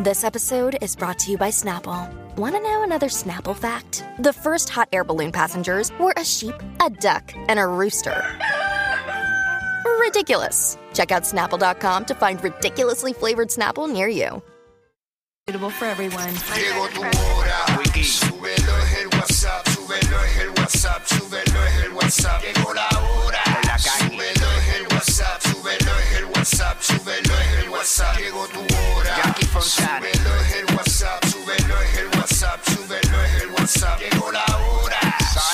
This episode is brought to you by Snapple. Want to know another Snapple fact? The first hot air balloon passengers were a sheep, a duck, and a rooster. Ridiculous. Check out snapple.com to find ridiculously flavored Snapple near you. Suitable for everyone. Llegó tu hora. Súbelo es el WhatsApp, súbelo es el WhatsApp, súbelo WhatsApp. Llegó la hora.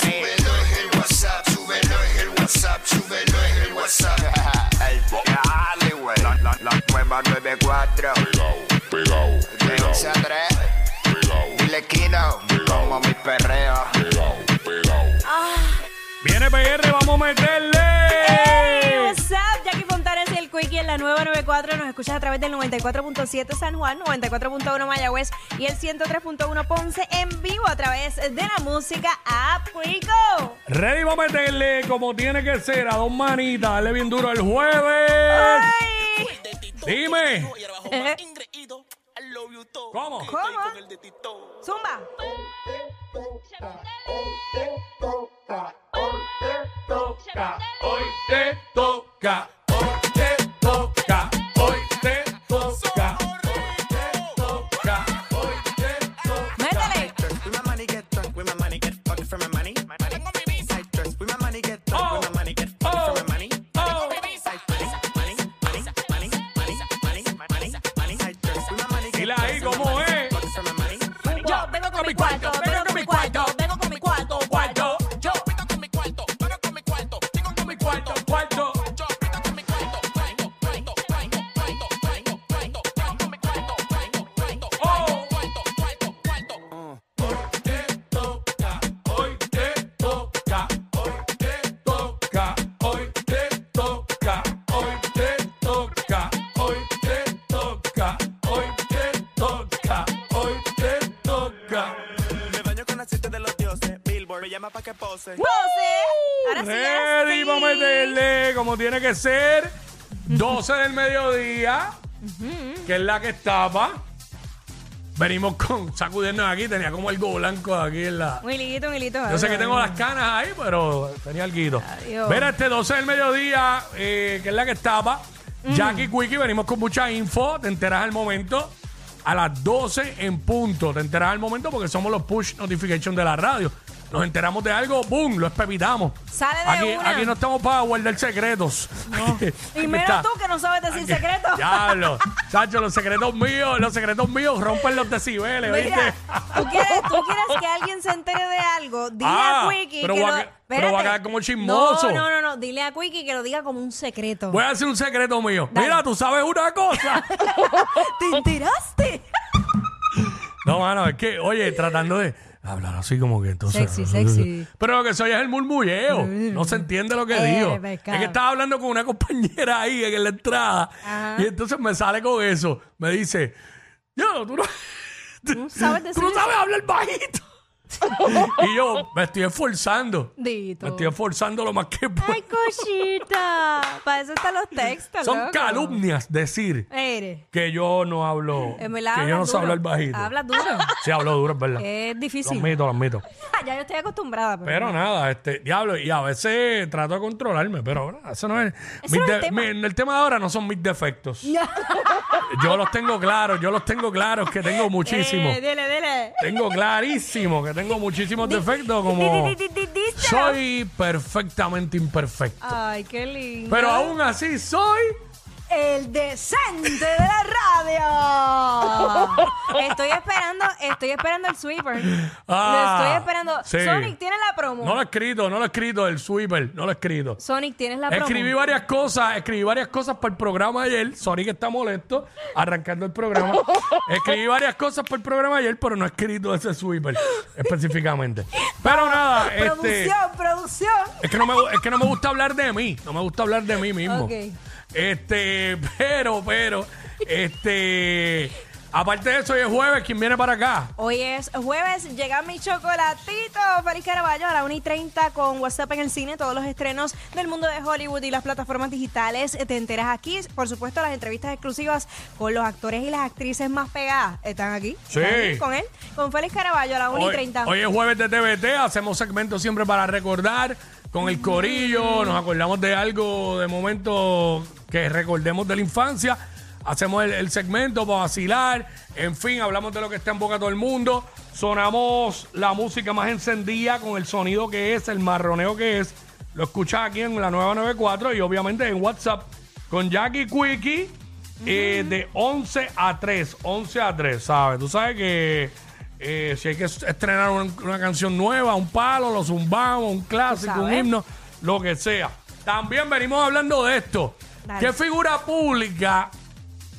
Súbelo es el WhatsApp, súbelo es el WhatsApp, súbelo es el WhatsApp. Dale, güey. La, la, la nueva 94. Pegao, pegao, De 11 a 3. Dile Kino. Como mi perreo. pegao, pegao. Viene PR, vamos a meterle. Quickie en la nueva 94. Nos escuchas a través del 94.7 San Juan, 94.1 Mayagüez y el 103.1 Ponce en vivo a través de la música App Quico. Ready, vamos a meterle como tiene que ser a dos manitas. Dale bien duro el jueves. Ay. Dime. Eh, ¿Cómo? ¿Cómo? Zumba. Hoy te toca. Toca. Me baño con aceite de los dioses. Billboard me llama pa' que pose. Pose. Ahora sí, ahora Ready, sí. vamos a meterle como tiene que ser. 12 del mediodía, que es la que estaba. Venimos con sacudiendo aquí, tenía como algo blanco aquí en la. Un hilito, un hilito. Yo sé que tengo las canas ahí, pero tenía algo. Adiós. Mira, este 12 del mediodía, eh, que es la que estaba. Jackie Quickie, venimos con mucha info. Te enteras al momento. A las 12 en punto. Te enteras al momento porque somos los push notification de la radio. Nos enteramos de algo, ¡boom! Lo espevitamos. Sale de aquí, una. aquí no estamos para guardar secretos. Y Aquí menos está. tú que no sabes decir secretos. Diablo. Chacho, los secretos míos, los secretos míos rompen los decibeles, Mira, ¿viste? ¿tú quieres, tú quieres que alguien se entere de algo, dile Ah, a Quickie pero que va lo... pero va a quedar como chismoso. No, no, no, no, dile a Quickie que lo diga como un secreto. Voy a decir un secreto mío. Dale. Mira, tú sabes una cosa. ¿Te enteraste? no, mano, es que, oye, tratando de hablar así como que entonces. Sexy, sexy. Pero lo que soy es el murmulleo. No se entiende lo que Eh, digo. pescado. Es que estaba hablando con una compañera ahí en la entrada. Ajá. Y entonces me sale con eso. Me dice, yo, tú no. ¿Tú sabes Tú decir no sabes hablar bajito. Y yo me estoy esforzando. Dito. Me estoy esforzando lo más que puedo. Ay, cosita. Para eso están los textos, Son loco. calumnias decir que yo no hablo. Que yo no sé hablar bajito. Hablas duro. Sí, hablo duro, es verdad. es difícil. admito, lo admito. ya yo estoy acostumbrada. Pero, Pero nada, este, diablo, y a veces trato de controlarme, pero bueno, eso no es. Mis no es el tema. mi- el tema de ahora no son mis defectos. yo los tengo claros, yo los tengo claros que tengo muchísimos. Eh, dile, dile. Tengo clarísimo que tengo muchísimos defectos, como Di- di- di- di- díselo. soy perfectamente imperfecto. Ay, qué lindo. Pero aún así soy. El decente de la radio. estoy esperando, estoy esperando el sweeper. Ah, Lo estoy esperando. sí. Sonic, ¿tienes la promo? No lo he escrito, no lo he escrito, el sweeper, no lo he escrito. Sonic, ¿tienes la promo? Escribí varias cosas, escribí varias cosas para el programa ayer. Sonic está molesto, arrancando el programa. escribí varias cosas para el programa ayer, pero no he escrito ese sweeper específicamente. Pero nada, este, Producción, producción. es que no me es que no me gusta hablar de mí, no me gusta hablar de mí mismo. Ok. Este, pero, pero, este, Aparte de eso, hoy es jueves, ¿quién viene para acá? Hoy es jueves, llega mi chocolatito. Feliz Caraballo a la 1 y 30 con WhatsApp en el cine. Todos los estrenos del mundo de Hollywood y las plataformas digitales eh, te enteras aquí. Por supuesto, las entrevistas exclusivas con los actores y las actrices más pegadas están aquí. Sí. Están aquí con él. Con Félix Caraballo a la 1 y Hoy, 30. hoy es jueves de TVT, hacemos segmentos siempre para recordar con el corillo, nos acordamos de algo de momento que recordemos de la infancia, hacemos el, el segmento para vacilar, en fin, hablamos de lo que está en boca todo el mundo, sonamos la música más encendida con el sonido que es, el marroneo que es, lo escuchas aquí en la nueva 94 y obviamente en WhatsApp con Jackie Quickie eh, de 11 a 3, 11 a 3, ¿sabes? Tú sabes que eh, si hay que estrenar una, una canción nueva, un palo, lo zumbamos, un clásico, un himno, lo que sea. También venimos hablando de esto. Dale. ¿Qué figura pública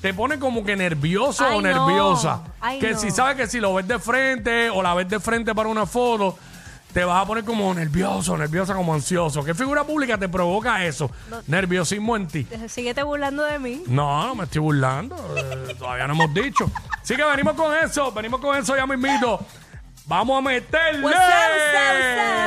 te pone como que nervioso Ay, o no. nerviosa? Ay, que no. si sabes que si lo ves de frente o la ves de frente para una foto, te vas a poner como nervioso, nerviosa, como ansioso. ¿Qué figura pública te provoca eso? Nerviosismo en ti. Síguete burlando de mí. No, no me estoy burlando. Eh, todavía no hemos dicho. Así que venimos con eso, venimos con eso ya mismito. Vamos a meterle. What's up, what's up, what's up?